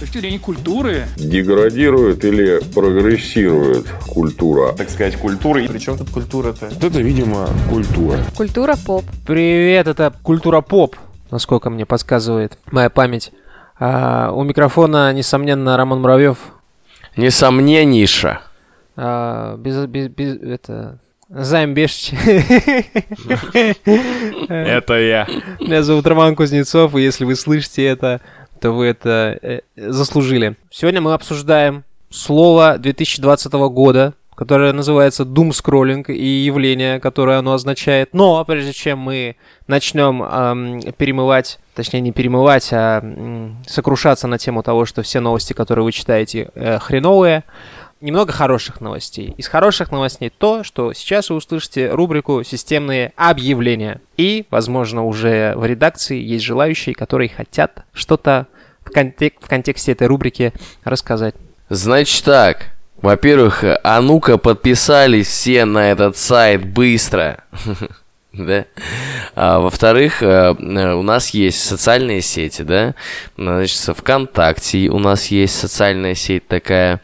точки зрения культуры. Деградирует или прогрессирует культура? Так сказать, культура. Причем тут культура-то? Это, видимо, культура. Культура поп. Привет, это культура поп, насколько мне подсказывает моя память. А, у микрофона, несомненно, Роман Муравьев. Несомненнейше. А, без, без, без, это... Займ Бешич. Это я. Меня зовут Роман Кузнецов, и если вы слышите это, то вы это э, заслужили. Сегодня мы обсуждаем слово 2020 года, которое называется doom scrolling и явление, которое оно означает. Но прежде чем мы начнем эм, перемывать, точнее не перемывать, а м, сокрушаться на тему того, что все новости, которые вы читаете, э, хреновые, немного хороших новостей. Из хороших новостей то, что сейчас вы услышите рубрику «Системные объявления». И, возможно, уже в редакции есть желающие, которые хотят что-то в, контек- в контексте этой рубрики рассказать. Значит так. Во-первых, а ну-ка подписались все на этот сайт быстро. Да. А, во-вторых, э, у нас есть социальные сети, да. Значит, ВКонтакте у нас есть социальная сеть такая,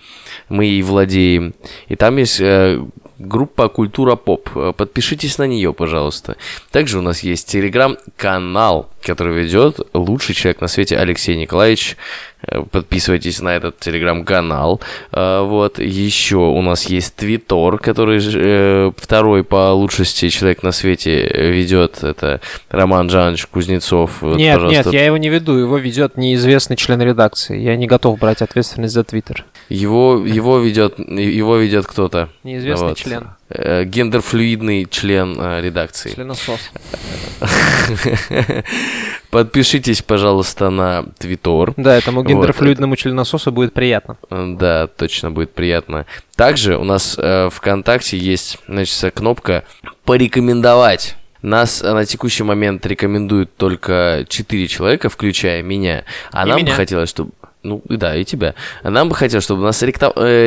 мы ей владеем. И там есть э, группа Культура Поп. Э, Подпишитесь на нее, пожалуйста. Также у нас есть телеграм-канал, который ведет лучший человек на свете Алексей Николаевич. Э, Подписывайтесь на этот телеграм-канал. Э, Вот. Еще у нас есть Твиттер, который э, второй по лучшести человек на свете ведет. Это Роман Жанович Кузнецов. Нет, пожалуйста, нет, я его не веду, его ведет неизвестный член редакции. Я не готов брать ответственность за Твиттер. Его, его ведет, его ведет кто-то. Неизвестный Вот. член. Э, Гендерфлюидный член э, редакции. Членосос. Подпишитесь, пожалуйста, на Твиттер. Да, этому Вот, гендерфлюидному членососу будет приятно. Э, Да, точно будет приятно. Также у нас э, ВКонтакте есть, значит, кнопка «Порекомендовать». Нас на текущий момент рекомендуют только 4 человека, включая меня. А И нам бы меня. хотелось, чтобы... Ну, и да, и тебя. Нам бы хотелось, чтобы нас э,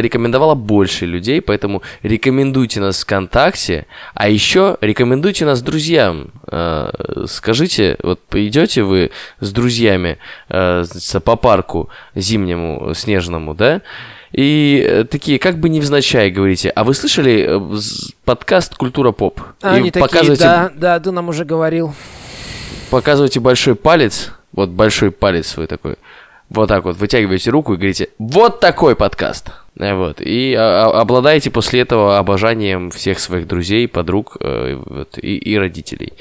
рекомендовало больше людей, поэтому рекомендуйте нас ВКонтакте, а еще рекомендуйте нас друзьям. Э, Скажите, вот идете вы с друзьями э, по парку зимнему, снежному, да? И такие, как бы невзначай говорите, а вы слышали подкаст «Культура поп»? А И они такие, показываете, да, да, ты нам уже говорил. показываете большой палец, вот большой палец свой такой, вот так вот вытягиваете руку и говорите, вот такой подкаст. Э, Вот. И а, а, обладаете после этого обожанием всех своих друзей, подруг э, вот, и, и родителей.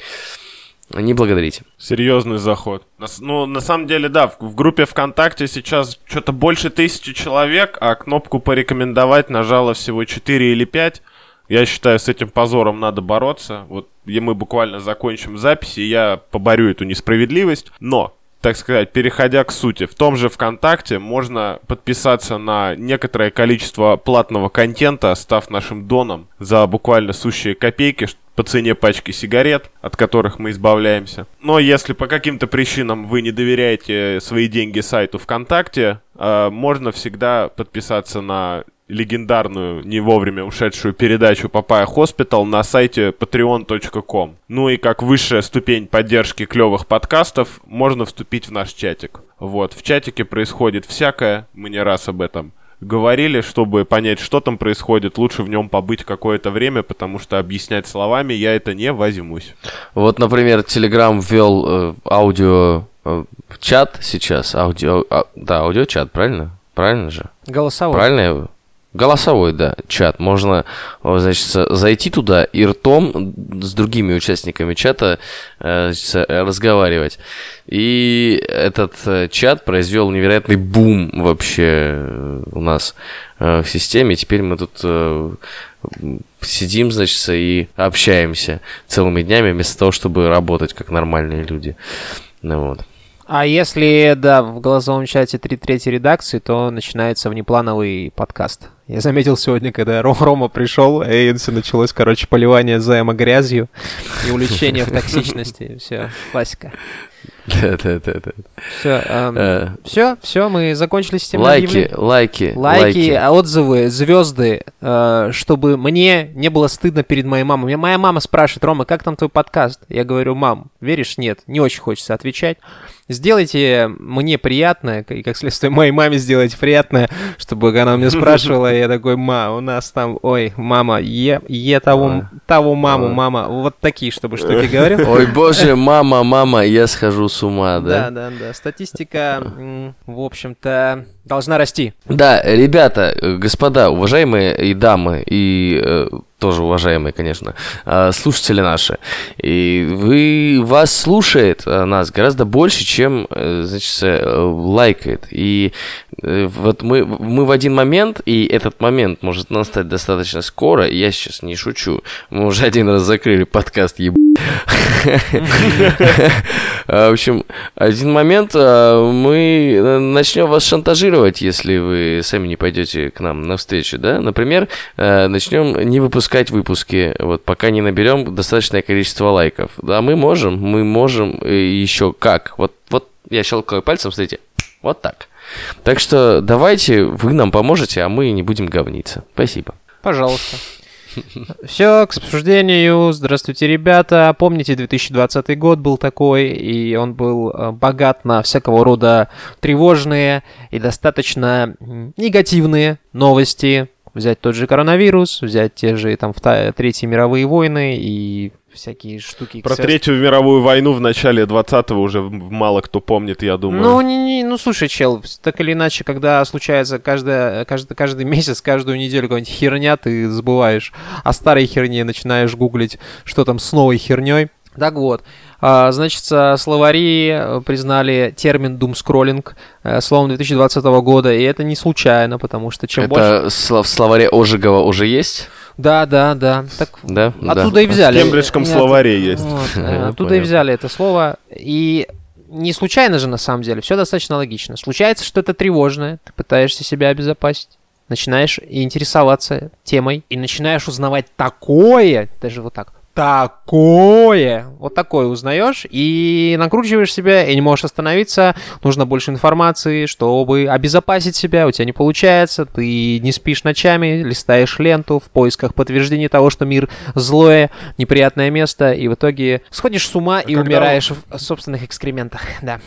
Не благодарите. Серьезный заход. Ну, на самом деле, да, в, в группе ВКонтакте сейчас что-то больше тысячи человек, а кнопку порекомендовать нажало всего 4 или 5. Я считаю, с этим позором надо бороться. Вот и мы буквально закончим запись, и я поборю эту несправедливость. Но, так сказать, переходя к сути, в том же ВКонтакте можно подписаться на некоторое количество платного контента, став нашим доном за буквально сущие копейки, по цене пачки сигарет, от которых мы избавляемся. Но если по каким-то причинам вы не доверяете свои деньги сайту ВКонтакте, э, можно всегда подписаться на легендарную, не вовремя ушедшую передачу Papaya Hospital на сайте patreon.com. Ну и как высшая ступень поддержки клевых подкастов, можно вступить в наш чатик. Вот, в чатике происходит всякое, мы не раз об этом говорили, чтобы понять, что там происходит, лучше в нем побыть какое-то время, потому что объяснять словами я это не возьмусь. Вот, например, Telegram ввел э, аудио э, в чат сейчас. Аудио, а- да, аудиочат, правильно? Правильно же? Голосовой. Правильно я- Голосовой, да, чат. Можно, о, значит, зайти туда и ртом с другими участниками чата э, значит, э, разговаривать. И этот э, чат произвел невероятный бум вообще э, у нас э, в системе. Теперь мы тут э, сидим, значит, и общаемся целыми днями вместо того, чтобы работать как нормальные люди. Ну вот. А если, да, в голосовом чате три трети редакции, то начинается внеплановый подкаст. Я заметил сегодня, когда Ром- Рома пришел, Эйнси началось, короче, поливание займа грязью и увлечение в токсичности. Все, классика. Да-да-да. Все, Э, все, все, мы закончили Лайки, объявлений. лайки, Лайки, а отзывы, звезды, э, чтобы мне не было стыдно перед моей мамой. Меня моя мама спрашивает, Рома, как там твой подкаст? Я говорю, мам, веришь, нет, не очень хочется отвечать. Сделайте мне приятное, и как следствие моей маме сделайте приятное, чтобы она меня спрашивала, я такой, ма, у нас там, ой, мама, е, е того, того маму, Ой. мама, вот такие, чтобы штуки говорил. Ой, боже, мама, мама, я схожу с ума, Да, да? да, да. Статистика, в общем-то, должна расти. Да, ребята, э, господа, уважаемые и дамы, и э, тоже уважаемые, конечно, э, слушатели наши, и вы, вас слушает э, нас гораздо больше, чем, э, значит, э, лайкает. И э, вот мы, мы в один момент, и этот момент может настать достаточно скоро, я сейчас не шучу, мы уже один раз закрыли подкаст, еб... А, В общем, один момент а, мы начнем вас шантажировать, если вы сами не пойдете к нам навстречу, да? Например, начнем не выпускать выпуски, вот пока не наберем достаточное количество лайков. Да, мы можем, мы можем э, еще как. Вот, вот я щелкаю пальцем, смотрите, вот так. Так что давайте вы нам поможете, а мы не будем говниться. Спасибо. Пожалуйста. Все, к обсуждению. Здравствуйте, ребята. Помните, 2020 год был такой, и он был э, богат на всякого рода тревожные и достаточно негативные новости. Взять тот же коронавирус, взять те же там Третьи мировые войны и всякие штуки. Про Третью мировую войну в начале 20-го уже мало кто помнит, я думаю. Ну, не, не, ну, слушай, чел, так или иначе, когда случается каждая, каждый, каждый месяц, каждую неделю какая-нибудь херня, ты забываешь о старой херне, начинаешь гуглить, что там с новой херней. Так вот, а, значит, словари э, признали термин думскроллинг э, словом 2020 года, и это не случайно, потому что чем больше... Это в словаре Ожегова уже есть? Да, да, да. Так Да? Оттуда да. и взяли. В Кембриджском Нет, словаре есть. вот, оттуда и понял. взяли это слово. И не случайно же, на самом деле, все достаточно логично. Случается что-то тревожное, ты пытаешься себя обезопасить. Начинаешь интересоваться темой и начинаешь узнавать такое, даже вот так, такое, вот такое узнаешь и накручиваешь себя и не можешь остановиться. Нужно больше информации, чтобы обезопасить себя. У тебя не получается, ты не спишь ночами, листаешь ленту в поисках подтверждения того, что мир злое, неприятное место, и в итоге сходишь с ума и когда умираешь в собственных экскрементах. Да.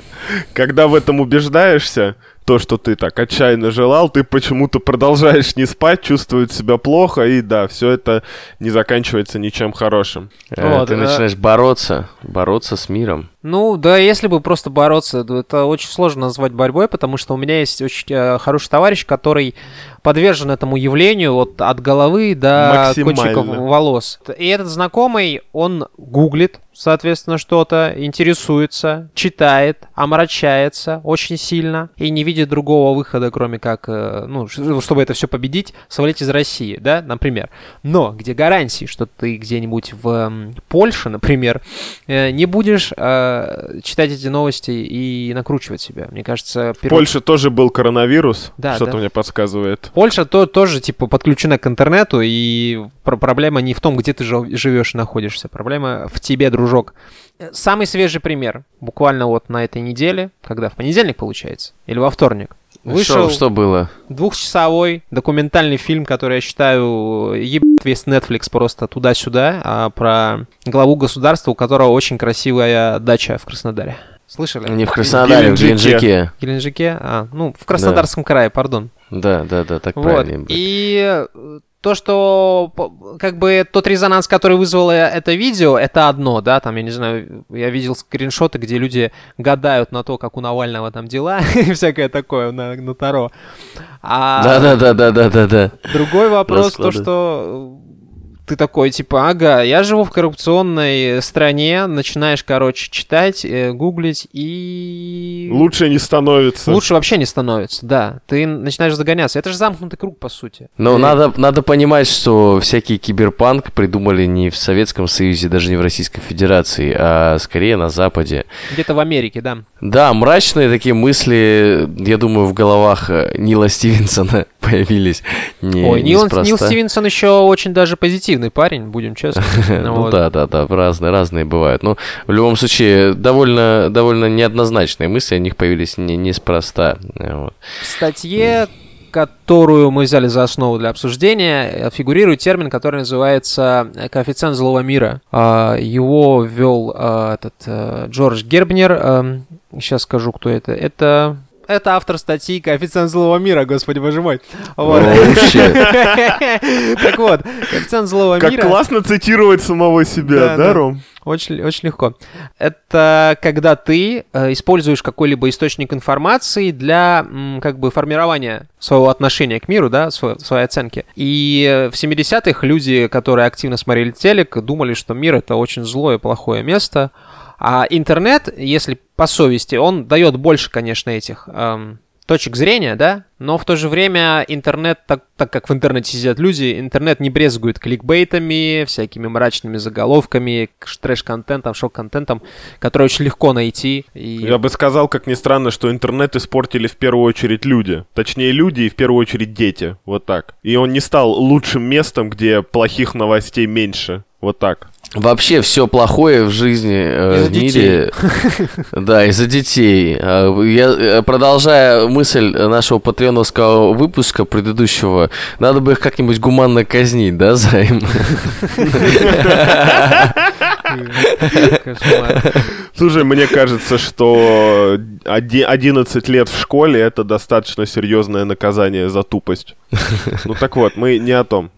Когда в этом убеждаешься, то, что ты так отчаянно желал, ты почему-то продолжаешь не спать, чувствовать себя плохо, и да, все это не заканчивается ничем хорошим. Э, Вот, Ты э. начинаешь бороться, бороться с миром. Ну, да, если бы просто бороться, то это очень сложно назвать борьбой, потому что у меня есть очень э, хороший товарищ, который подвержен этому явлению вот от головы до кончиков волос. И этот знакомый, он гуглит, соответственно, что-то, интересуется, читает, омрачается очень сильно и не видит другого выхода, кроме как, э, ну, ш- чтобы это все победить, свалить из России, да, например. Но где гарантии, что ты где-нибудь в Польше, например, э, не будешь э, читать эти новости и накручивать себя. Мне кажется, В перво- Польше тоже был коронавирус, Да, что-то да. мне подсказывает. Польша то, тоже, типа, подключена к интернету, и пр- проблема не в том, где ты жив- живешь и находишься. Проблема в тебе, дружок. Э, Самый свежий пример. Буквально вот на этой неделе, когда в понедельник, получается, или во вторник, вышел Что, что было? двухчасовой документальный фильм, который я считаю ебет весь Netflix просто туда-сюда, а, про главу государства, у которого очень красивая дача в Краснодаре. Слышали? Не в Краснодаре, в Геленджике. Геленджике. В Геленджике? А, ну, в Краснодарском крае, пардон. Да, да, да, так Вот. правильно. И э, то, что как бы тот резонанс, который вызвало это видео, это одно, да, там, я не знаю, я видел скриншоты, где люди гадают на то, как у Навального там дела, и всякое такое на, на Таро. А Да, да, да, да, да, да, да. другой вопрос, то, что ты такой, типа, ага, я живу в коррупционной стране, начинаешь, короче, читать, э, гуглить, и... Лучше не становится. Лучше вообще не становится, да. Ты начинаешь загоняться. Это же замкнутый круг, по сути. Но Э, надо, надо понимать, что всякий киберпанк придумали не в Советском Союзе, даже не в Российской Федерации, а скорее на Западе. Где-то в Америке, да. Да, мрачные такие мысли, я думаю, в головах э, Нила Стивенсона появились не Ой, Нил. Нил Стивенсон еще очень даже позитивные умеренный парень, будем честны. Ну да, да, да, разные, разные бывают. Но в любом случае, довольно, довольно неоднозначные мысли, о них появились не, неспроста. Вот. В статье, которую мы взяли за основу для обсуждения, фигурирует термин, который называется коэффициент злого мира. А, его ввел а, этот э, Джордж Гербнер. Сейчас скажу, кто это. Это это автор статьи «Коэффициент злого мира», господи, боже мой. Вот. Так вот, коэффициент злого Как мира... классно цитировать самого себя, Да. Ром? Очень, очень легко. Это когда ты э, используешь какой-либо источник информации для как бы формирования своего отношения к миру, да, сво- своей оценки. И э, в 70-х люди, которые активно смотрели телек, думали, что мир это очень злое, плохое место. А интернет, если по совести, он дает больше, конечно, этих эм, точек зрения, да, но в то же время интернет, так, так как в интернете сидят люди, интернет не брезгует кликбейтами, всякими мрачными заголовками, трэш-контентом, шок-контентом, который очень легко найти. И... Я бы сказал, как ни странно, что интернет испортили в первую очередь люди. Точнее, люди и в первую очередь дети. Вот так. И он не стал лучшим местом, где плохих новостей меньше. Вот так. Вообще все плохое в жизни, э, в мире, да, из-за детей. А, Я, э, продолжая мысль нашего патреоновского выпуска предыдущего, надо бы их как-нибудь гуманно казнить, да, за им? Кошмар. Слушай, мне кажется, что оди- 11 лет в школе это достаточно серьезное наказание за тупость. Ну так вот, мы не о том.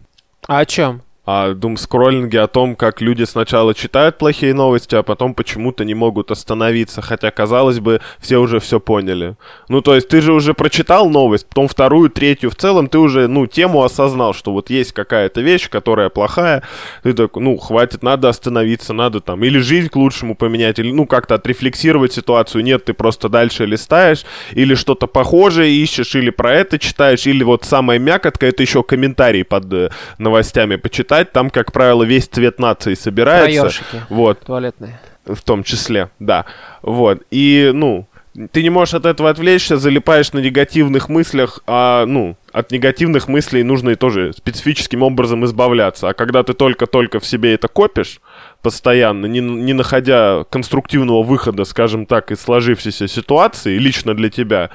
А о чем? А думскроллинге о том, как люди сначала читают плохие новости, а потом почему-то не могут остановиться, хотя, казалось бы, все уже все поняли. Ну, то есть ты же уже прочитал новость, потом вторую, третью, в целом ты уже, ну, тему осознал, что вот есть какая-то вещь, которая плохая, ты такой, ну, хватит, надо остановиться, надо там или жизнь к лучшему поменять, или, ну, как-то отрефлексировать ситуацию, нет, ты просто дальше листаешь, или что-то похожее ищешь, или про это читаешь, или вот самая мякотка, это еще комментарий под э, новостями почитать, там, как правило, весь цвет нации собирается. Про ёршики. Вот, Туалетные. в том числе, да. Вот, и, ну, ты не можешь от этого отвлечься, залипаешь на негативных мыслях, а, ну, от негативных мыслей нужно и тоже специфическим образом избавляться. А когда ты только-только в себе это копишь постоянно, не, не находя конструктивного выхода, скажем так, из сложившейся ситуации, лично для тебя,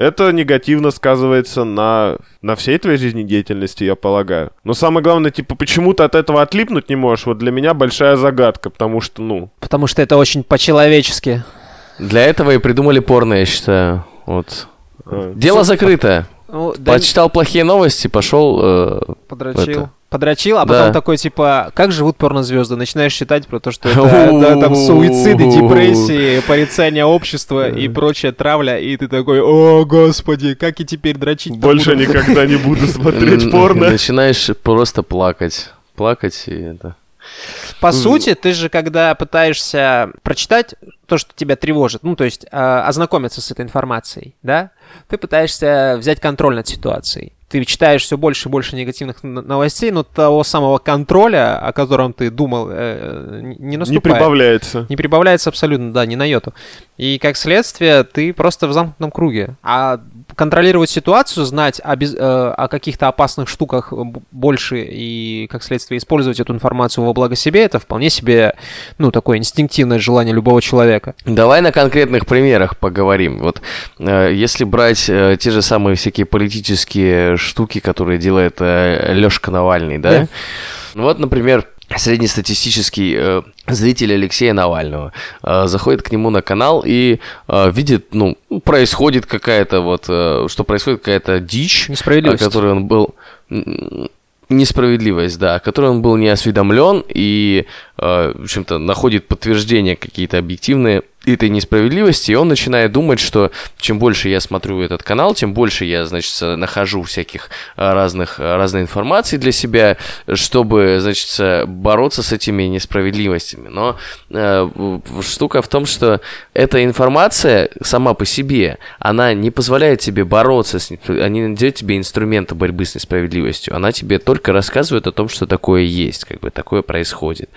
это негативно сказывается на, на всей твоей жизнедеятельности, я полагаю. Но самое главное, типа, почему ты от этого отлипнуть не можешь, вот для меня большая загадка, потому что, ну, Потому что это очень по-человечески. Для этого и придумали порно, я считаю. Вот. э, Дело закрыто. Ну, да, Почитал плохие новости, пошел. э, подрочил. это. Подрочил, а Да. потом такой, типа, как живут порнозвезды? Начинаешь читать про то, что это да, там суициды, депрессии, порицание общества и прочая травля, и ты такой, о, господи, как и теперь дрочить Больше никогда не буду смотреть порно. Начинаешь просто плакать. Плакать и это. По сути, ты же, когда пытаешься прочитать то, что тебя тревожит, ну, то есть а, ознакомиться с этой информацией, да, ты пытаешься взять контроль над ситуацией. Ты читаешь все больше и больше негативных новостей, но того самого контроля, о котором ты думал, э, не Не наступает. прибавляется. Не прибавляется абсолютно, да, ни на йоту. И как следствие, ты просто в замкнутом круге. А контролировать ситуацию, знать о, без- э, о каких-то опасных штуках больше и, как следствие, использовать эту информацию во благо себе, это вполне себе, ну, такое инстинктивное желание любого человека. Давай на конкретных примерах поговорим. Вот э, если брать э, те же самые всякие политические штуки, которые делает э, Лёшка Навальный, да? Да. Ну вот, например, среднестатистический э, зритель Алексея Навального э, заходит к нему на канал и э, видит, ну, происходит какая-то вот, э, что происходит какая-то дичь, о Несправедливость. которой он был несправедливость, да, о которой он был не осведомлен и, э, в общем-то, находит подтверждение какие-то объективные этой несправедливости, и он начинает думать, что чем больше я смотрю этот канал, тем больше я, значит, нахожу всяких э, разных, э, разной информации для себя, чтобы, значит, э, бороться с этими несправедливостями. Но э, штука в том, что эта информация сама по себе, она не позволяет тебе бороться с неспра- она не дает тебе инструмента борьбы с несправедливостью. Она тебе только рассказывает о том, что такое есть, как бы такое происходит.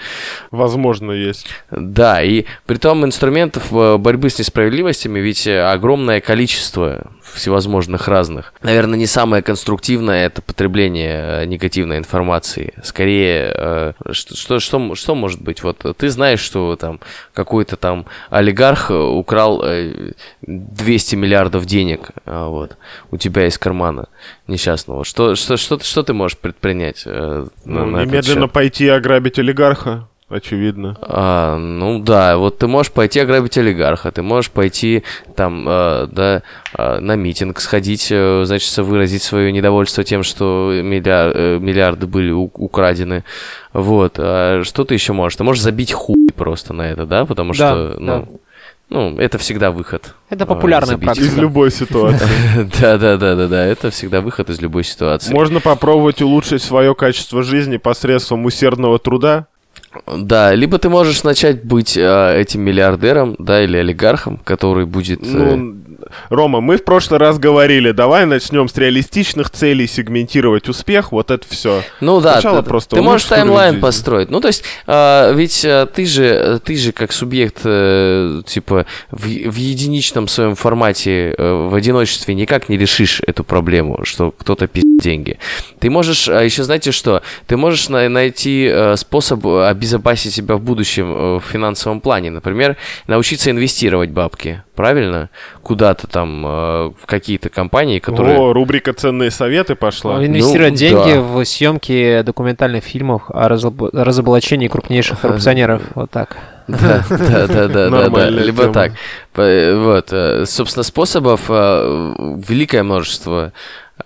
Возможно, есть. Да, и при том инструмент инструментов э, борьбы с несправедливостями ведь э, огромное количество всевозможных разных. Наверное, не самое конструктивное это потребление э, негативной информации. Скорее, что, что, что, что может быть? Вот ты знаешь, что там какой-то там олигарх украл 200 миллиардов денег вот, у тебя из кармана несчастного. Что, что, что, что ты можешь предпринять? Ну, на немедленно пойти ограбить олигарха очевидно. А, ну да, вот ты можешь пойти ограбить олигарха, ты можешь пойти там, э, да, э, на митинг сходить, э, значит, выразить свое недовольство тем, что миллиар, э, миллиарды были у- украдены. Вот. А что ты еще можешь? Ты можешь забить хуй просто на это, да, потому Да, что, ну, да. ну, это всегда выход. Это популярная забить. практика. Из любой ситуации. Да, да, да, да, да, это всегда выход из любой ситуации. Можно попробовать улучшить свое качество жизни посредством усердного труда. Да, либо ты можешь начать быть э, этим миллиардером, да, или олигархом, который будет... э, Ну, Рома, мы в прошлый раз говорили, давай начнем с реалистичных целей сегментировать успех, вот это все. Ну да, Сначала ты, просто ты можешь таймлайн построить. Ну то есть, а, ведь а, ты же, ты же как субъект, э, типа в, в единичном своем формате, э, в одиночестве никак не решишь эту проблему, что кто-то пиздит деньги. Ты можешь, а еще знаете что? Ты можешь на- найти э, способ обезопасить себя в будущем э, в финансовом плане. Например, научиться инвестировать бабки, правильно? Куда-то там э, в какие-то компании, которые. О, рубрика «Ценные советы» пошла. Инвестировать Ну, деньги да. в съемки документальных фильмов о разоб- разоблачении крупнейших коррупционеров. Вот так. Да, да, да, да, да, либо так. П- Вот, э, собственно, способов э, великое множество.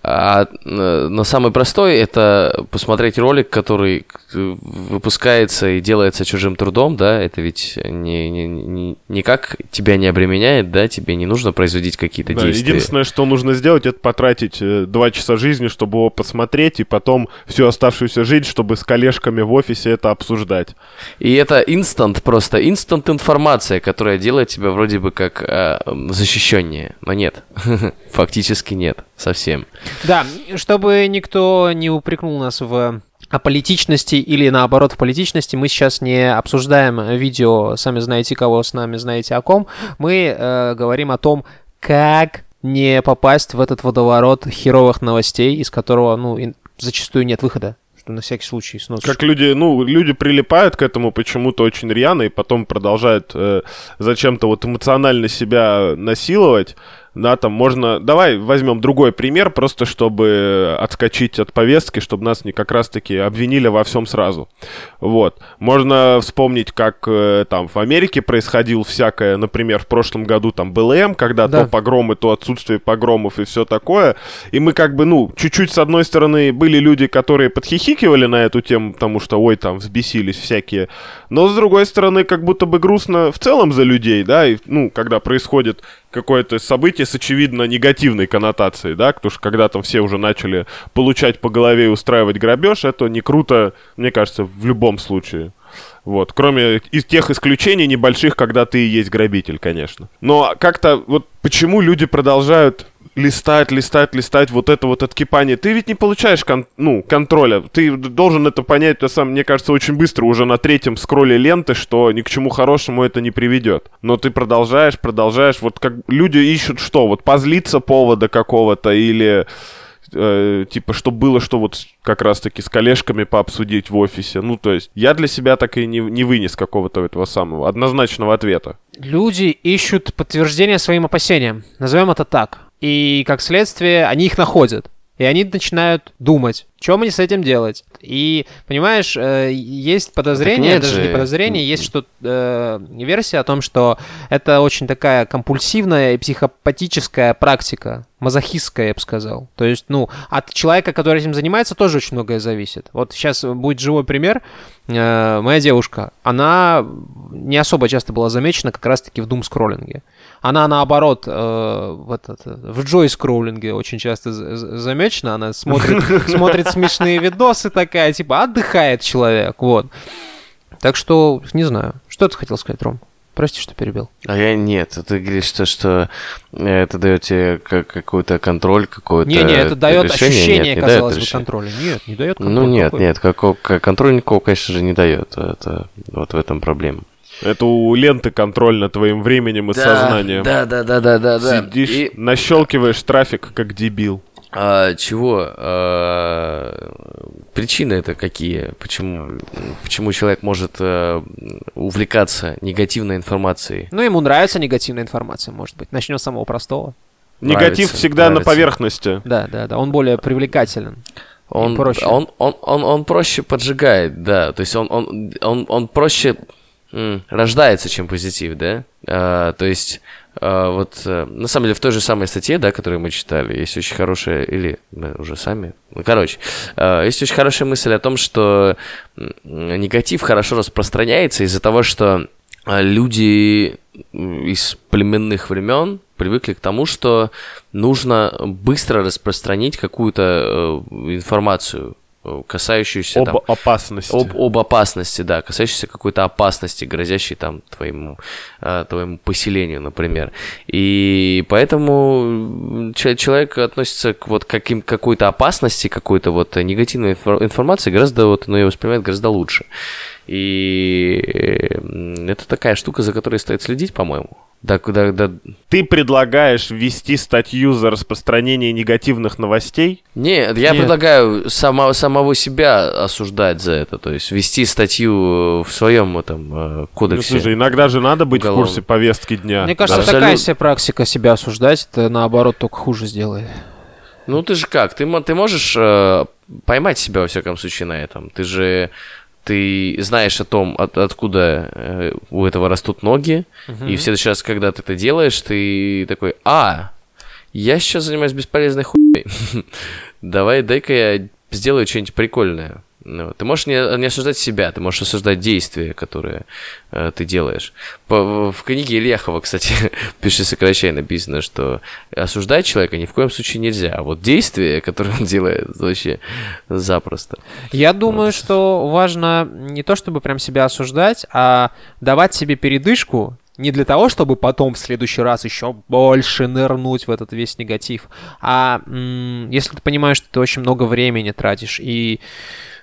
А, э, но самый простой это посмотреть ролик, который э, выпускается и делается чужим трудом, да, это ведь не, не, не- никак тебя не обременяет, да, тебе не нужно производить какие-то Да, действия. единственное, что нужно сделать, это потратить э, два часа жизни, чтобы его посмотреть, и потом всю оставшуюся жизнь, чтобы с коллежками в офисе это обсуждать. И это инстант, просто инстант информация, которая делает тебя вроде бы как э, защищеннее. Но нет, фактически нет, совсем. Да, чтобы никто не упрекнул нас в аполитичности или наоборот в политичности, мы сейчас не обсуждаем видео «Сами знаете кого, с нами знаете о ком». Мы э, говорим о том, как не попасть в этот водоворот херовых новостей, из которого, ну, зачастую нет выхода. Что на всякий случай снос. Как люди, ну, люди прилипают к этому почему-то очень рьяно, и потом продолжают э, зачем-то вот эмоционально себя насиловать. Да, там можно... Давай возьмем другой пример, просто чтобы отскочить от повестки, чтобы нас не как раз-таки обвинили во всем сразу. Вот. Можно вспомнить, как э, там в Америке происходило всякое, например, в прошлом году там БЛМ, когда Да. то погромы, то отсутствие погромов и все такое. И мы как бы, ну, чуть-чуть с одной стороны были люди, которые подхихикивали на эту тему, потому что, ой, там взбесились всякие. Но с другой стороны, как будто бы грустно в целом за людей, да, и, ну, когда происходит какое-то событие с очевидно негативной коннотацией, да, потому что когда там все уже начали получать по голове и устраивать грабеж, это не круто, мне кажется, в любом случае. Вот, кроме из тех исключений небольших, когда ты и есть грабитель, конечно. Но как-то вот почему люди продолжают листать, листать, листать вот это вот откипание. Ты ведь не получаешь кон- ну, контроля. Ты должен это понять, то сам, мне кажется, очень быстро, уже на третьем скролле ленты, что ни к чему хорошему это не приведет. Но ты продолжаешь, продолжаешь. Вот как люди ищут что? Вот позлиться повода какого-то или э, типа, чтобы было что вот как раз-таки с коллежками пообсудить в офисе. Ну, то есть, я для себя так и не, не вынес какого-то этого самого однозначного ответа. Люди ищут подтверждение своим опасениям. Назовем это так. И как следствие, они их находят. И они начинают думать, что мне с этим делать. И, понимаешь, э, есть подозрение, нет даже же. не подозрение, есть что э, версия о том, что это очень такая компульсивная и психопатическая практика, мазохистская, я бы сказал. То есть, ну, от человека, который этим занимается, тоже очень многое зависит. Вот сейчас будет живой пример. Э, моя девушка, она не особо часто была замечена как раз-таки в дум-скроллинге. Она, наоборот, э, в, этот, в джой-скроллинге очень часто за- за- замечена. Она смотрит, смотрит смешные видосы такая, типа, отдыхает человек, вот. Так что, не знаю. Что ты хотел сказать, Ром? Прости, что перебил. А я нет, ты говоришь, что, что э, это дает тебе ка- какой-то контроль, какое-то Не-не, это дает решение? ощущение, Нет, не дает казалось бы, контроля. Нет, не дает контроля. Ну нет, Какой? нет, какого, контроль никакого, конечно же, не дает. Это вот в этом проблема. Это у ленты контроль над твоим временем и сознанием. Да, да, да, да, да, да. Сидишь, И, нащелкиваешь трафик, как дебил. А, чего? А, причины это какие? Почему, почему человек может э, увлекаться негативной информацией? Ну, ему нравится негативная информация, может быть. Начнем с самого простого. Негатив Нравится, всегда на нравится. поверхности. Да, да, да. Он более привлекателен. Он, проще. Он, он, он, он проще поджигает, да. То есть он, он, он, он проще м, рождается, чем позитив, да. А, то есть а, вот э, на самом деле в той же самой статье, да, которую мы читали, есть очень хорошая, или мы уже сами, ну, короче, а, есть очень хорошая мысль о том, что негатив хорошо распространяется из-за того, что а, люди из племенных времен привыкли к тому, что нужно быстро распространить какую-то э, информацию, касающуюся там, Об опасности. об, об опасности, да, касающейся какой-то опасности, грозящей там твоему, э, твоему поселению, например. И поэтому человек относится к вот каким, какой-то опасности, какой-то вот негативной инфор- информации гораздо вот, ну, ее воспринимает гораздо лучше. И это такая штука, за которой стоит следить, по-моему. Да, да, да. Ты предлагаешь ввести статью за распространение негативных новостей? Нет, я Нет. предлагаю сама, самого себя осуждать за это, то есть вести статью в своем этом э, Ну, кодексе. слушай, иногда же надо быть в Уголовно. курсе повестки дня. Мне кажется, Абсолютно. такая себе практика себя осуждать, это наоборот только хуже сделает. Ну ты же как? Ты, ты можешь э, поймать себя, во всяком случае, на этом. Ты же ты знаешь о том, от- откуда э, у этого растут ноги, и в следующий раз, когда ты это делаешь, ты такой, а, я сейчас занимаюсь бесполезной хуйней. Давай, дай-ка я сделаю что-нибудь прикольное. Ну, ты можешь не, не осуждать себя, ты можешь осуждать действия, которые э, ты делаешь. По- в книге Ильяхова, кстати, пиши сокращай, написано, что осуждать человека ни в коем случае нельзя, а вот действия, которые он делает, вообще запросто. Я думаю, что важно не то, чтобы прям себя осуждать, а давать себе передышку не для того, чтобы потом в следующий раз еще больше нырнуть в этот весь негатив, а если ты понимаешь, что ты очень много времени тратишь и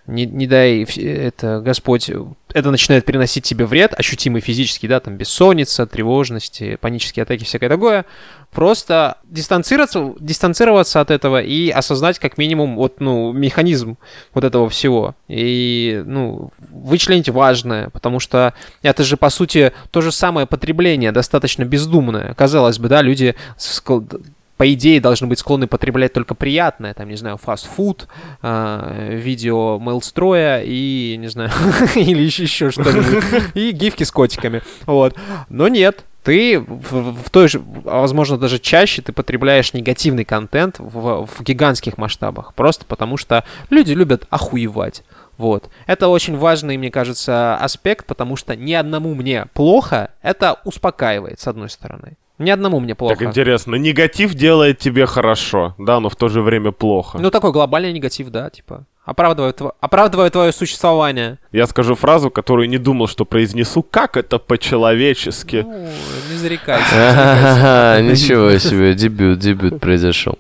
не, не дай это Господь, это начинает приносить тебе вред, ощутимый физический, да, там бессонница, тревожности, панические атаки, всякое такое, просто дистанцироваться, дистанцироваться от этого и осознать как минимум вот, ну, механизм вот этого всего. И, ну, вычленить важное, потому что это же, по сути, то же самое потребление, достаточно бездумное. Казалось бы, да, люди по идее, должны быть склонны потреблять только приятное, там, не знаю, фастфуд, э, видео мейлстроя и, не знаю, или еще, еще что-нибудь, и гифки с котиками, вот. Но нет, ты в, в той же, а, возможно, даже чаще ты потребляешь негативный контент в, в гигантских масштабах, просто потому что люди любят охуевать. Вот. Это очень важный, мне кажется, аспект, потому что ни одному мне плохо, это успокаивает, с одной стороны. Ни одному мне плохо. Так интересно, негатив делает тебе хорошо, да, но в то же время плохо. Ну, такой глобальный негатив, да, типа. Оправдывает, оправдывает твое существование. Я скажу фразу, которую не думал, что произнесу. Как это по-человечески? Ну, не зарекайся. Ничего себе, дебют, дебют произошел.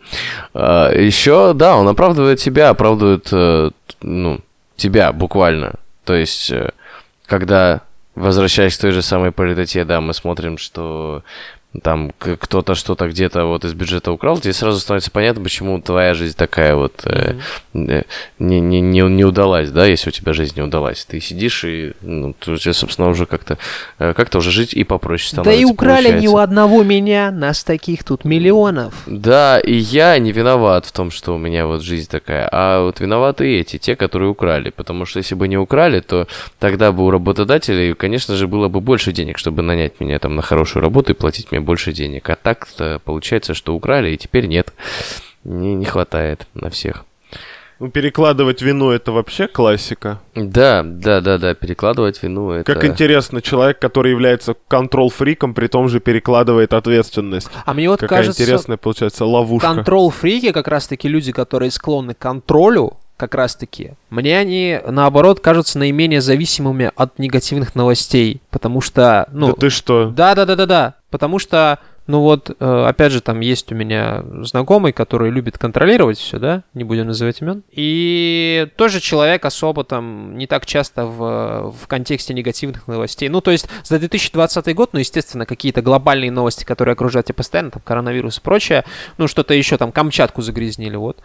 Еще, да, он оправдывает тебя, оправдывает, э, ну, тебя буквально. То есть, э, когда, возвращаясь к той же самой политоте, да, мы смотрим, что там кто-то что-то где-то вот из бюджета украл, тебе сразу становится понятно, почему твоя жизнь такая вот э, э, не, не, не, не удалась, да, если у тебя жизнь не удалась. Ты сидишь и, ну, у тебя, собственно, уже как-то э, как-то уже жить и попроще Да становится. и украли не у одного меня, нас таких тут миллионов. Да, и я не виноват в том, что у меня вот жизнь такая, а вот виноваты эти, те, которые украли. Потому что если бы не украли, то тогда бы у работодателей, конечно же, было бы больше денег, чтобы нанять меня там на хорошую работу и платить мне больше денег. А так-то получается, что украли, и теперь нет. Не, не хватает на всех. Ну, перекладывать вину это вообще классика. Да, да, да, да, перекладывать вину это... Как интересно, человек, который является контрол-фриком, при том же перекладывает ответственность. А мне вот Какая кажется, интересная получается ловушка. контрол-фрики, как раз-таки люди, которые склонны к контролю, как раз-таки, мне они, наоборот, кажутся наименее зависимыми от негативных новостей, потому что, ну... Да ты что? Да, да, да, да, да. Потому что Ну вот, э, опять же, там есть у меня знакомый, который любит контролировать все, да, не будем называть имен. И тоже человек особо там не так часто в, в контексте негативных новостей. Ну, то есть за 2020 год, ну, естественно, какие-то глобальные новости, которые окружают тебя постоянно, там, коронавирус и прочее, ну, что-то еще, там, Камчатку загрязнили, вот.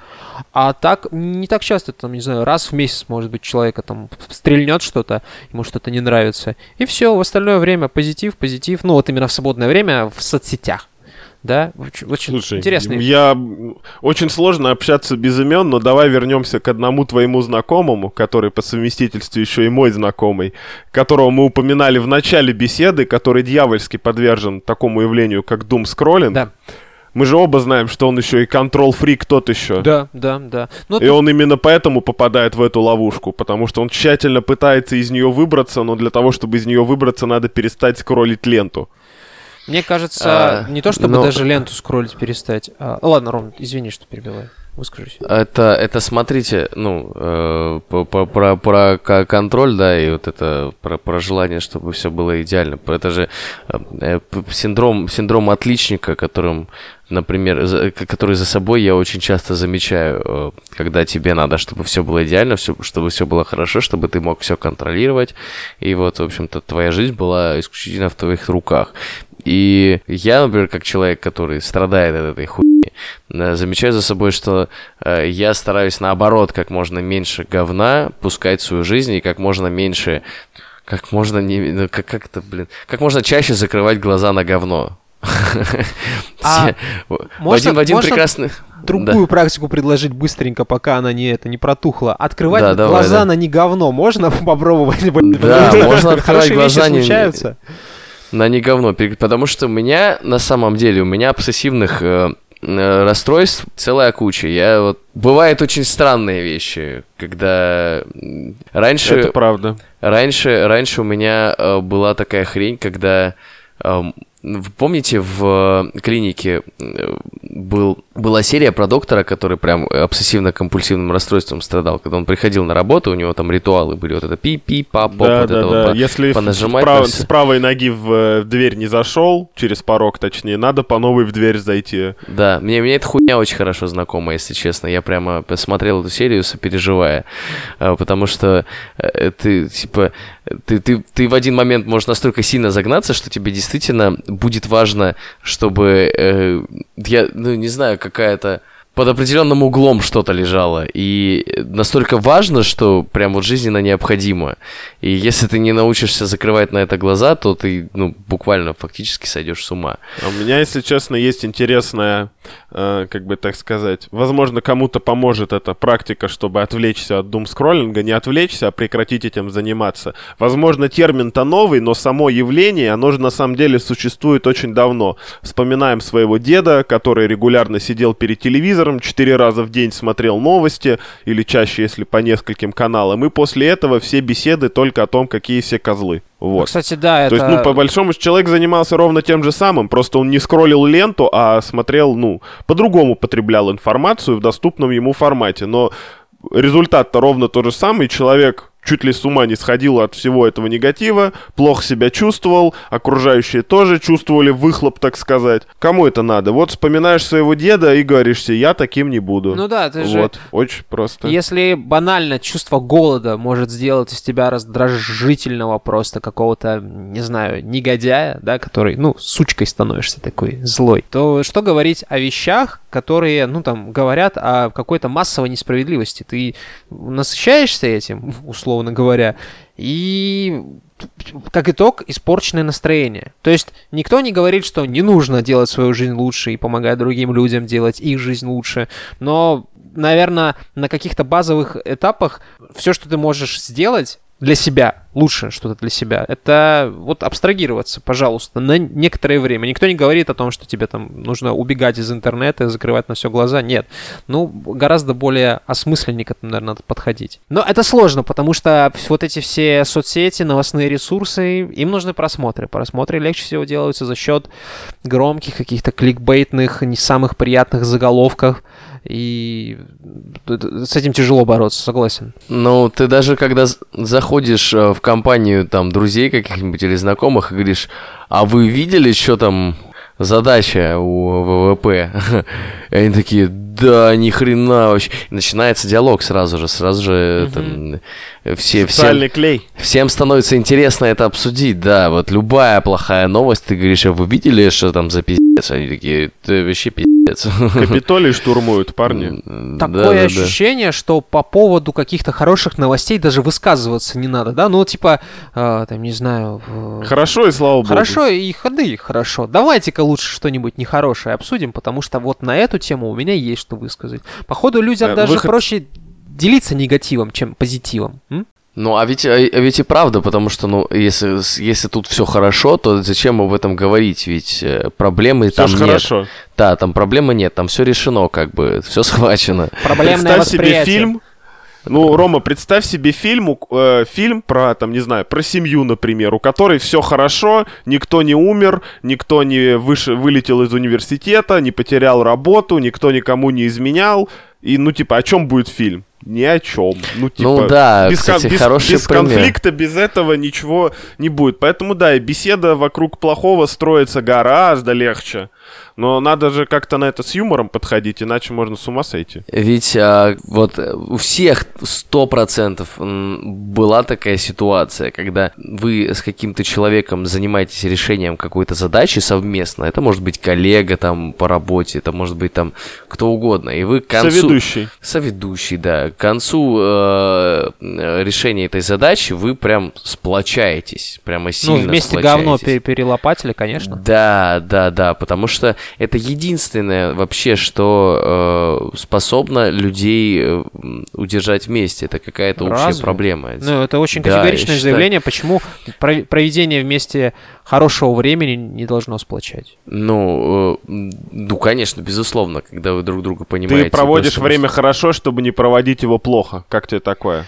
А так, не так часто, там, не знаю, раз в месяц, может быть, человека там стрельнет что-то, ему что-то не нравится. И все, в остальное время позитив, позитив, ну, вот именно в свободное время в соцсетях да? Очень, Слушай, интересный. Я очень сложно общаться без имен, но давай вернемся к одному твоему знакомому, который по совместительству еще и мой знакомый, которого мы упоминали в начале беседы, который дьявольски подвержен такому явлению, как Doom Scrolling. Да. Мы же оба знаем, что он еще и контрол-фрик тот еще. Да, да, да. Но и тут... он именно поэтому попадает в эту ловушку, потому что он тщательно пытается из нее выбраться, но для того, чтобы из нее выбраться, надо перестать скроллить ленту. Мне кажется, а, не то чтобы но... даже ленту скроллить перестать. А, ладно, Ром, извини, что перебиваю. Выскажись. Это, это смотрите, ну, э, про, про контроль, да, и вот это про, про желание, чтобы все было идеально. Это же э, синдром, синдром отличника, которым, например, который за собой я очень часто замечаю, э, когда тебе надо, чтобы все было идеально, все, чтобы все было хорошо, чтобы ты мог все контролировать. И вот, в общем-то, твоя жизнь была исключительно в твоих руках. И я, например, как человек, который страдает от этой хуйни, э, замечаю за собой, что э, я стараюсь наоборот как можно меньше говна пускать в свою жизнь и как можно меньше, как можно не, ну, как, как это, блин, как можно чаще закрывать глаза на говно. А в один, в один прекрасный другую да. практику предложить быстренько, пока она не это не протухла. Открывать да, глаза давай, да. на не говно можно попробовать? Да, можно открывать глаза не случаются на не говно. Потому что у меня, на самом деле, у меня обсессивных э, э, расстройств целая куча. Я вот... Бывают очень странные вещи, когда раньше... Это правда. Раньше, раньше у меня э, была такая хрень, когда... Э, вы помните, в клинике э, был, была серия про доктора, который прям обсессивно-компульсивным расстройством страдал. Когда он приходил на работу, у него там ритуалы были. Вот это пи-пи, пап, поп, да, вот да, это да. вот Если понажимать. Прав... С правой ноги в, э, дверь не зашел, через порог точнее, надо по новой в дверь зайти. Да, мне, мне эта хуйня очень хорошо знакома, если честно. Я прямо посмотрел эту серию, сопереживая. Потому что э, ты, типа, ты, ты, ты в один момент можешь настолько сильно загнаться, что тебе действительно будет важно, чтобы э, я, ну, не знаю, какая-то под определенным углом что-то лежало. И настолько важно, что прям вот жизненно необходимо. И если ты не научишься закрывать на это глаза, то ты, ну, буквально фактически сойдешь с ума. А у меня, если честно, есть интересная, э, как бы так сказать, возможно, кому-то поможет эта практика, чтобы отвлечься от дум-скроллинга, не отвлечься, а прекратить этим заниматься. Возможно, термин-то новый, но само явление, оно же на самом деле существует очень давно. Вспоминаем своего деда, который регулярно сидел перед телевизором, телевизором, четыре раза в день смотрел новости, или чаще, если по нескольким каналам, и после этого все беседы только о том, какие все козлы. Вот. Ну, кстати, да, это... То есть, ну, по большому человек занимался ровно тем же самым, просто он не скроллил ленту, а смотрел, ну, по-другому потреблял информацию в доступном ему формате. Но результат-то ровно тот же самый, человек чуть ли с ума не сходил от всего этого негатива, плохо себя чувствовал, окружающие тоже чувствовали выхлоп, так сказать. Кому это надо? Вот вспоминаешь своего деда и говоришься, я таким не буду. Ну да, ты вот. же... очень просто. Если банально чувство голода может сделать из тебя раздражительного просто какого-то, не знаю, негодяя, да, который, ну, сучкой становишься такой злой, то что говорить о вещах, которые, ну, там, говорят о какой-то массовой несправедливости? Ты насыщаешься этим, условно, говоря. И как итог, испорченное настроение. То есть никто не говорит, что не нужно делать свою жизнь лучше и помогать другим людям делать их жизнь лучше, но, наверное, на каких-то базовых этапах все, что ты можешь сделать для себя, лучше что-то для себя. Это вот абстрагироваться, пожалуйста, на некоторое время. Никто не говорит о том, что тебе там нужно убегать из интернета закрывать на все глаза. Нет. Ну, гораздо более осмысленнее к этому, наверное, надо подходить. Но это сложно, потому что вот эти все соцсети, новостные ресурсы, им нужны просмотры. Просмотры легче всего делаются за счет громких каких-то кликбейтных, не самых приятных заголовков и с этим тяжело бороться, согласен. Ну, ты даже когда заходишь э, в компанию там друзей каких-нибудь или знакомых и говоришь, а вы видели, что там задача у ВВП. И они такие, да, ни хрена вообще. И начинается диалог сразу же, сразу же там, все, всем, клей. всем становится интересно это обсудить, да, вот любая плохая новость, ты говоришь, а вы видели, что там за пиздец? Они такие, ты вообще пиздец. Капитолий штурмуют, парни. Такое Да-да-да. ощущение, что по поводу каких-то хороших новостей даже высказываться не надо, да? Ну, типа, э, там, не знаю... в- Хорошо и слава богу. Хорошо и ходы, хорошо. Давайте-ка лучше что-нибудь нехорошее обсудим, потому что вот на эту тему у меня есть что высказать. Походу, людям Э, даже выход- проще делиться негативом, чем позитивом. м? Ну, а ведь, а а ведь и правда, потому что, ну, если, если тут все хорошо, то зачем об этом говорить? Ведь э, проблемы Всё там нет. хорошо. Да, там проблемы нет, там все решено, как бы, все схвачено. Проблемное Представь себе восприятие. фильм. Ну, Рома, представь себе фильм, э, фильм про, там, не знаю, про семью, например, у которой все хорошо, никто не умер, никто не выше, вылетел из университета, не потерял работу, никто никому не изменял. И, ну, типа, о чем будет фильм? Ни о чем. Ну, типа, Ну да, без, кстати, без- хороший без пример. конфликта, без этого ничего не будет. Поэтому, да, и беседа вокруг плохого строится гораздо легче. Но надо же как-то на это с юмором подходить, иначе можно с ума сойти. Ведь а, вот у всех сто процентов м, была такая ситуация, когда вы с каким-то человеком занимаетесь решением какой-то задачи совместно. Это может быть коллега там по работе, это может быть там кто угодно. И вы к концу... Соведущий. Соведущий, да. К концу э, э, решения этой задачи вы прям сплочаетесь, прямо Ну, сильно вместе говно сплочаетесь. перелопатили, конечно. Да, да, да, потому что это единственное вообще, что э, способно людей э, удержать вместе. Это какая-то общая Разве? проблема. Ну, это очень Да, категоричное считаю- заявление, почему про- проведение вместе хорошего времени не должно сплочать. Ну, э, ну, конечно, безусловно, когда вы друг друга понимаете. Ты проводишь просто- время хорошо, чтобы не проводить его плохо. Как тебе такое?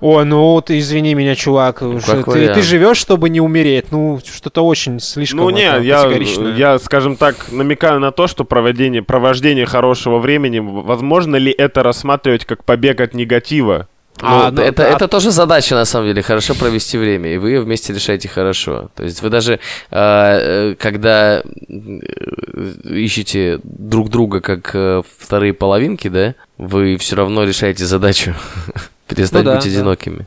О, ну ты извини меня, чувак. уже какой ты, ты живешь, чтобы не умереть. Ну, что-то очень слишком Ну не, я, я, скажем так, намекаю на то, что проведение, провождение хорошего времени, возможно ли это рассматривать как побег от негатива? Ну, А, ну, это, а- это тоже задача, на самом деле, хорошо провести время, и вы ее вместе решаете хорошо. То есть вы даже, э, э, когда э, ищете друг друга как э, вторые половинки, да, вы все равно решаете задачу перестать Ну да, быть да. одинокими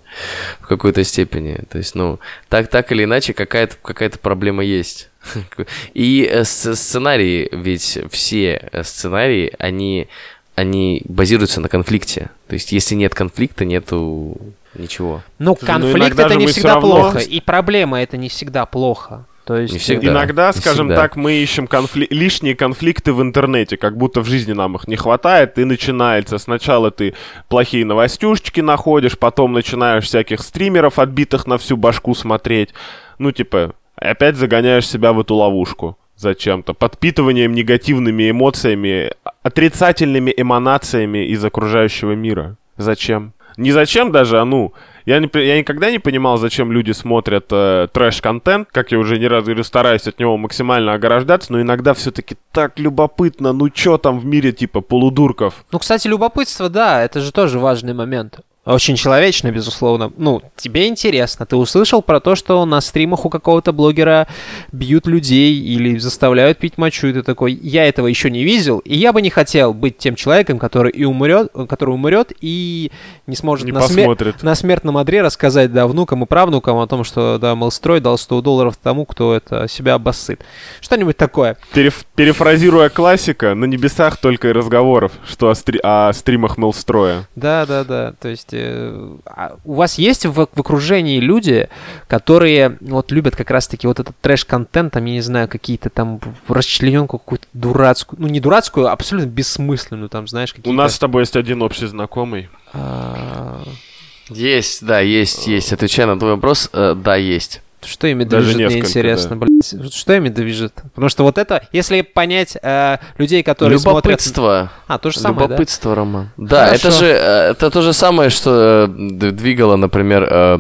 в какой-то степени. То есть, ну, так, так или иначе, какая-то какая проблема есть. И э, сц- сценарии, ведь все э, сценарии, они, они базируются на конфликте. То есть, если нет конфликта, нету ничего. Ну, ну, конфликт иногда это не всегда равно- плохо. И проблема это не всегда плохо. То есть, Не всегда. Иногда, не скажем всегда. так, мы ищем конфли- лишние конфликты в интернете, как будто в жизни нам их не хватает, и начинается. Сначала ты плохие новостюшечки находишь, потом начинаешь всяких стримеров, отбитых на всю башку смотреть. Ну, типа, опять загоняешь себя в эту ловушку зачем-то. Подпитыванием негативными эмоциями, отрицательными эманациями из окружающего мира. Зачем? Не зачем даже, а ну... Я, не, я никогда не понимал, зачем люди смотрят э, трэш-контент. Как я уже не раз говорю, стараюсь от него максимально ограждаться, но иногда все-таки так любопытно, ну чё там в мире типа полудурков. Ну, кстати, любопытство, да, это же тоже важный момент. Очень человечно, безусловно. Ну, тебе интересно. Ты услышал про то, что на стримах у какого-то блогера бьют людей или заставляют пить мочу, и ты такой, я этого еще не видел, и я бы не хотел быть тем человеком, который и умрет, который умрет и не сможет Не на, смер- на смертном одре рассказать, да, внукам и правнукам о том, что, да, мол, строй дал 100 долларов тому, кто это себя обоссыт. Что-нибудь такое. Переф- перефразируя классика, на небесах только и разговоров, что о, стри- о стримах Мелстроя. Да, да, да. То есть у вас есть в, в окружении люди, которые вот любят как раз-таки вот этот трэш-контент, там, я не знаю, какие-то там расчлененку какую-то дурацкую, ну не дурацкую, а абсолютно бессмысленную, там, знаешь, какие-то... У нас с тобой есть один общий знакомый. а, Есть, да, есть, есть. Отвечая на твой вопрос, э, да, есть. Что ими Даже движет, мне интересно, блядь. Что ими движет? Потому что вот это, если понять э, людей, которые смотрят... Любопытство. А, то же самое, да? Любопытство, Роман. Да, Хорошо. это же э, это то же самое, что э, двигало, например, э,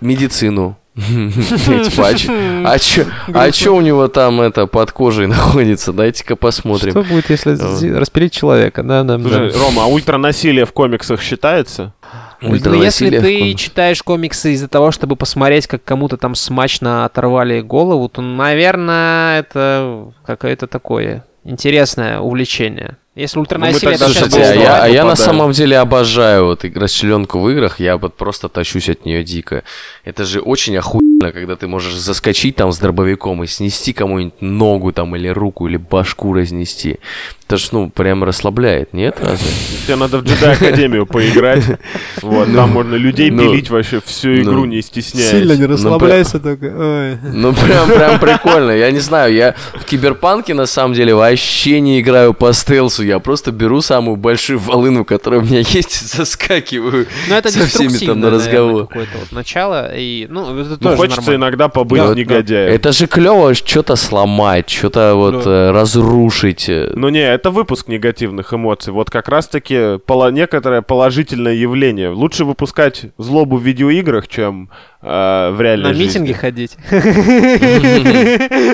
медицину. Типа, а чё- а чё- а у него там это под кожей находится? Дайте-ка посмотрим. Что будет, если Э. распилить человека? Да, да, да. Слушай, Рома, а ультранасилие в комиксах считается? Ну, если ты читаешь комиксы из-за того, чтобы посмотреть, как кому-то там смачно оторвали голову, то, наверное, это какое-то такое интересное увлечение. Если ультранасилие, тогда это сейчас Слушайте, а было я, а я на самом деле обожаю вот расчленку в играх, я вот просто тащусь от нее дико. Это же очень охуенно, когда ты можешь заскочить там с дробовиком и снести кому-нибудь ногу там или руку, или башку разнести. Это ж, ну, прям расслабляет, нет? Разве? Тебе надо в Джедай Академию поиграть. Вот, там можно людей ну, пилить вообще всю игру, не стесняясь. Сильно не расслабляйся только. Ой. Ну, прям, прям прикольно. Я не знаю, я в Киберпанке на самом деле вообще не играю по стелсу. Я просто беру самую большую волыну, которая у меня есть, и заскакиваю Ну, это со всеми там на наверное, разговор. какое-то вот начало, и, ну, это Ну, тоже хочется нормально. иногда побыть Да, негодяем. Это же клево что-то сломать, что-то вот э, разрушить. э. Ну не, это выпуск негативных эмоций. Вот как раз-таки пола- некоторое положительное явление. Лучше выпускать злобу в видеоиграх, чем э, в реальной На жизни. митинги ходить.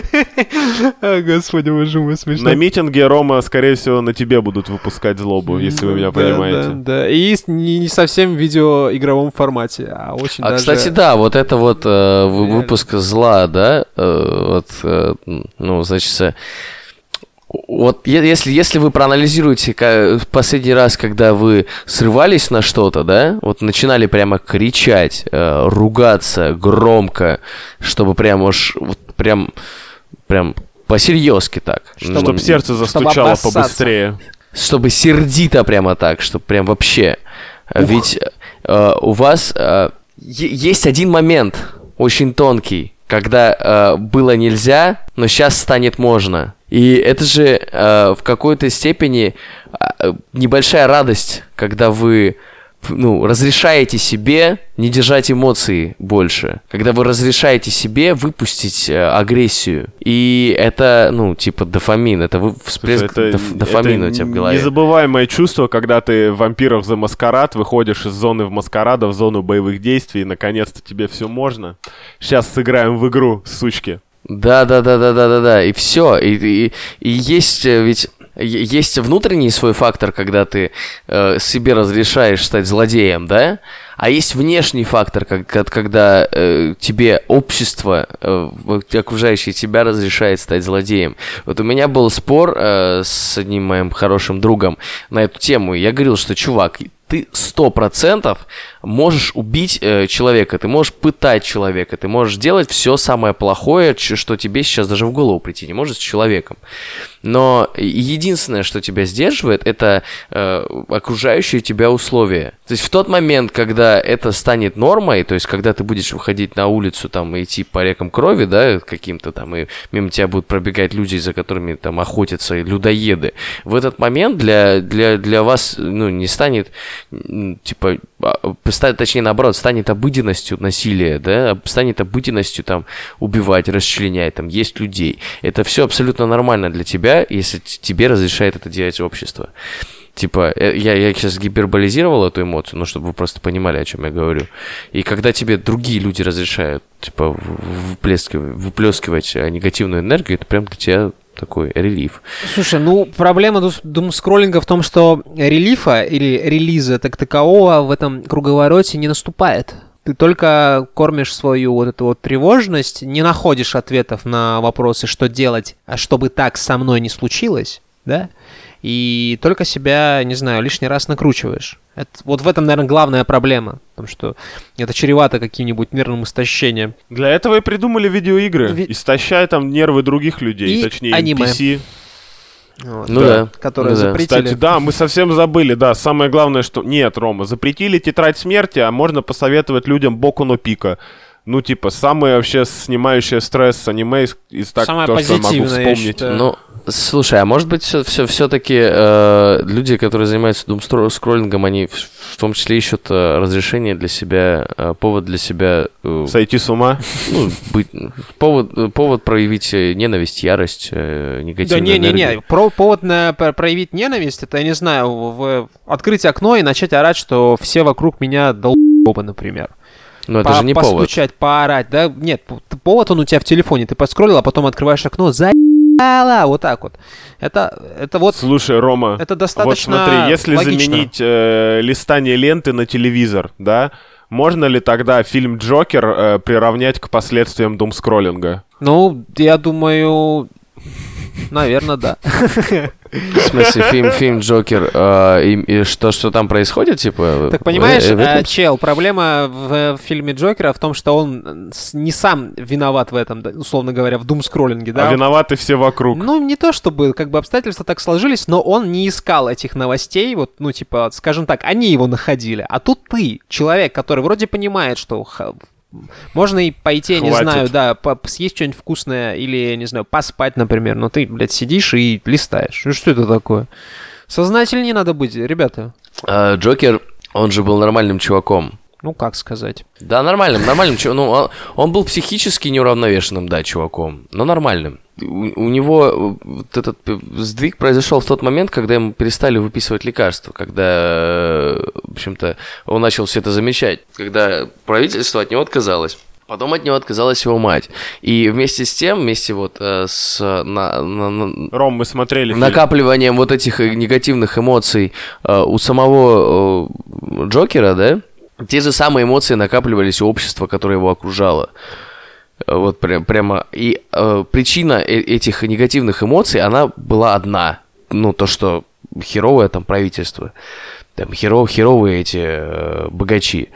Господи, боже мой, смешно. На митинге, Рома, скорее всего, на тебе будут выпускать злобу, если вы меня Да, понимаете. Да, да. И не, совсем в видеоигровом формате, а очень А, даже... кстати, да, вот это вот э. Выпуск зла, да, э, вот, э, ну, значит, э, вот е- если, если вы проанализируете ка- последний раз, когда вы срывались на что-то, да, вот начинали прямо кричать, э, ругаться громко, чтобы прям уж, вот прям, прям по-серьезки так. Чтобы Чтобы М, сердце чтобы застучало обоссаться. побыстрее. чтобы сердито прямо так, чтобы прям вообще. Э, Ведь э, у вас э, есть один момент очень тонкий, когда э, было нельзя, но сейчас станет можно. И это же э, в какой-то степени э, небольшая радость, когда вы ну, разрешаете себе не держать эмоции больше. Когда вы разрешаете себе выпустить э, агрессию. И это, ну, типа дофамин. Это вы, всплеск Это, доф- дофамина это у тебя в голове. Незабываемое чувство, когда ты вампиров за маскарад, выходишь из зоны в маскарада в зону боевых действий, и наконец-то тебе все можно. Сейчас сыграем в игру, сучки. Да, да, да, да, да, да, да. И все. И, и, и есть э, ведь есть внутренний свой фактор, когда ты э, себе разрешаешь стать злодеем, да? А есть внешний фактор, как, когда э, тебе общество, э, окружающее тебя разрешает стать злодеем. Вот у меня был спор э, с одним моим хорошим другом на эту тему. Я говорил, что, чувак, ты сто процентов можешь убить э, человека, ты можешь пытать человека, ты можешь делать все самое плохое, что тебе сейчас даже в голову прийти не может с человеком. Но единственное, что тебя сдерживает, это э, окружающие тебя условия. То есть в тот момент, когда это станет нормой, то есть когда ты будешь выходить на улицу там идти по рекам крови, да, каким-то там, и мимо тебя будут пробегать люди, за которыми там охотятся людоеды, в этот момент для, для, для вас, ну, не станет, типа, а, ста- точнее, наоборот, станет обыденностью насилие, да, станет обыденностью там убивать, расчленять, там, есть людей. Это все абсолютно нормально для тебя, если тебе разрешает это делать общество. Типа, э, я, я сейчас гиперболизировал эту эмоцию, ну, чтобы вы просто понимали, о чем я говорю. И когда тебе другие люди разрешают, типа, выплескивать, выплескивать э, негативную энергию, это прям для тебя такой релиф. Слушай, ну проблема думскроллинга в том, что релифа или релиза так такового в этом круговороте не наступает. Ты только кормишь свою вот эту вот тревожность, не находишь ответов на вопросы, что делать, а чтобы так со мной не случилось, да? И только себя, не знаю, лишний раз накручиваешь. Это, вот в этом, наверное, главная проблема. Потому что это чревато каким-нибудь нервным истощением. Для этого и придумали видеоигры. Ви- Истощай там нервы других людей, И точнее аниме. NPC. Вот, Ну да. Которые ну да. запретили. Кстати, да, мы совсем забыли, да. Самое главное, что... Нет, Рома, запретили тетрадь смерти, а можно посоветовать людям Боку но Пика. Ну, типа, самое вообще снимающее стресс аниме из, из так, Самое то, что я могу вспомнить. считаю. Ну, слушай, а может быть, все, все, все-таки э, люди, которые занимаются думскроллингом, они в, в том числе ищут э, разрешение для себя, э, повод для себя, э, Сойти с ума. ну, быть, повод, э, повод проявить э, ненависть, ярость, э, Да негативную не-не-не, энергию. про повод на, про- проявить ненависть, это, я не знаю, в, в- открыть окно и начать орать, что все вокруг меня долбы, например. Но это По- же не повод. Постучать, поорать, да? Нет, повод он у тебя в телефоне, ты подскроллил, а потом открываешь окно, за уебала, вот так вот. Это, это вот, Слушай, Рома, это вот достаточно смотри, если логично. заменить э, листание ленты на телевизор, да, можно ли тогда фильм Джокер э, приравнять к последствиям думскроллинга? Ну, я думаю, наверное, да. В смысле, фильм, фильм Джокер, э, и, и что, что там происходит, типа? Так понимаешь, э, в этом? э, чел, проблема в, в фильме Джокера в том, что он не сам виноват в этом, условно говоря, в думскроллинге, да? А виноваты все вокруг. Ну, не то чтобы, как бы обстоятельства так сложились, но он не искал этих новостей, вот, ну, типа, скажем так, они его находили. А тут ты, человек, который вроде понимает, что можно и пойти, я не знаю, да, по- съесть что-нибудь вкусное или, не знаю, поспать, например, но ты, блядь, сидишь и листаешь. Ну, что это такое? Сознательнее надо быть, ребята. А, Джокер, он же был нормальным чуваком. Ну, как сказать. Да, нормальным, нормальным. Ну, он, он был психически неуравновешенным, да, чуваком, но нормальным. У, у него э, вот этот э, сдвиг произошел в тот момент, когда ему перестали выписывать лекарства, когда, э, в общем-то, он начал все это замечать, когда правительство от него отказалось. Потом от него отказалась его мать. И вместе с тем, вместе вот э, с на- на- на- Ром, мы смотрели фильм. накапливанием вот этих э, негативных эмоций э, у самого э, Джокера, да, те же самые эмоции накапливались у общества, которое его окружало. Вот прям, прямо. И э, причина э- этих негативных эмоций, она была одна. Ну, то, что херовое там правительство. Там херов, херовые эти э, богачи.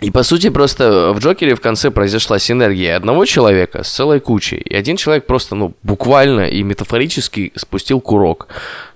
И по сути просто в Джокере в конце произошла синергия одного человека с целой кучей. И один человек просто, ну, буквально и метафорически спустил курок,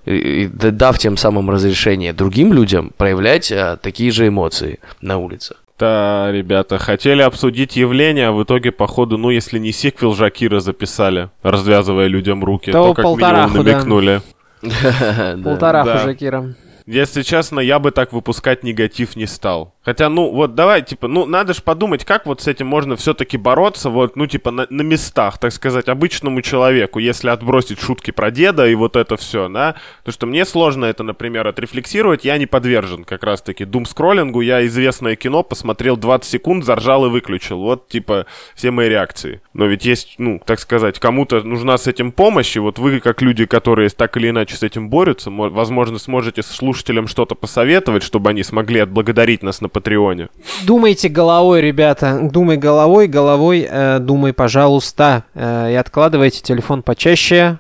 и- и дав тем самым разрешение другим людям проявлять а, такие же эмоции на улицах. Да, ребята, хотели обсудить явление, а в итоге, походу, ну, если не сиквел Жакира записали, развязывая людям руки, То то, как минимум намекнули. Полтора. Жакира. Если честно, я бы так выпускать негатив не стал. Хотя, ну, вот давай, типа, ну, надо же подумать, как вот с этим можно все-таки бороться, вот, ну, типа, на, на местах, так сказать, обычному человеку, если отбросить шутки про деда и вот это все, да. То, что мне сложно это, например, отрефлексировать, я не подвержен как раз-таки дум-скроллингу, я известное кино посмотрел 20 секунд, заржал и выключил. Вот, типа, все мои реакции. Но ведь есть, ну, так сказать, кому-то нужна с этим помощь, и вот вы, как люди, которые так или иначе с этим борются, мо- возможно, сможете слушателям что-то посоветовать, чтобы они смогли отблагодарить нас на Патреоне. Думайте головой, ребята. Думай головой, головой, э, думай, пожалуйста. Э, и откладывайте телефон почаще.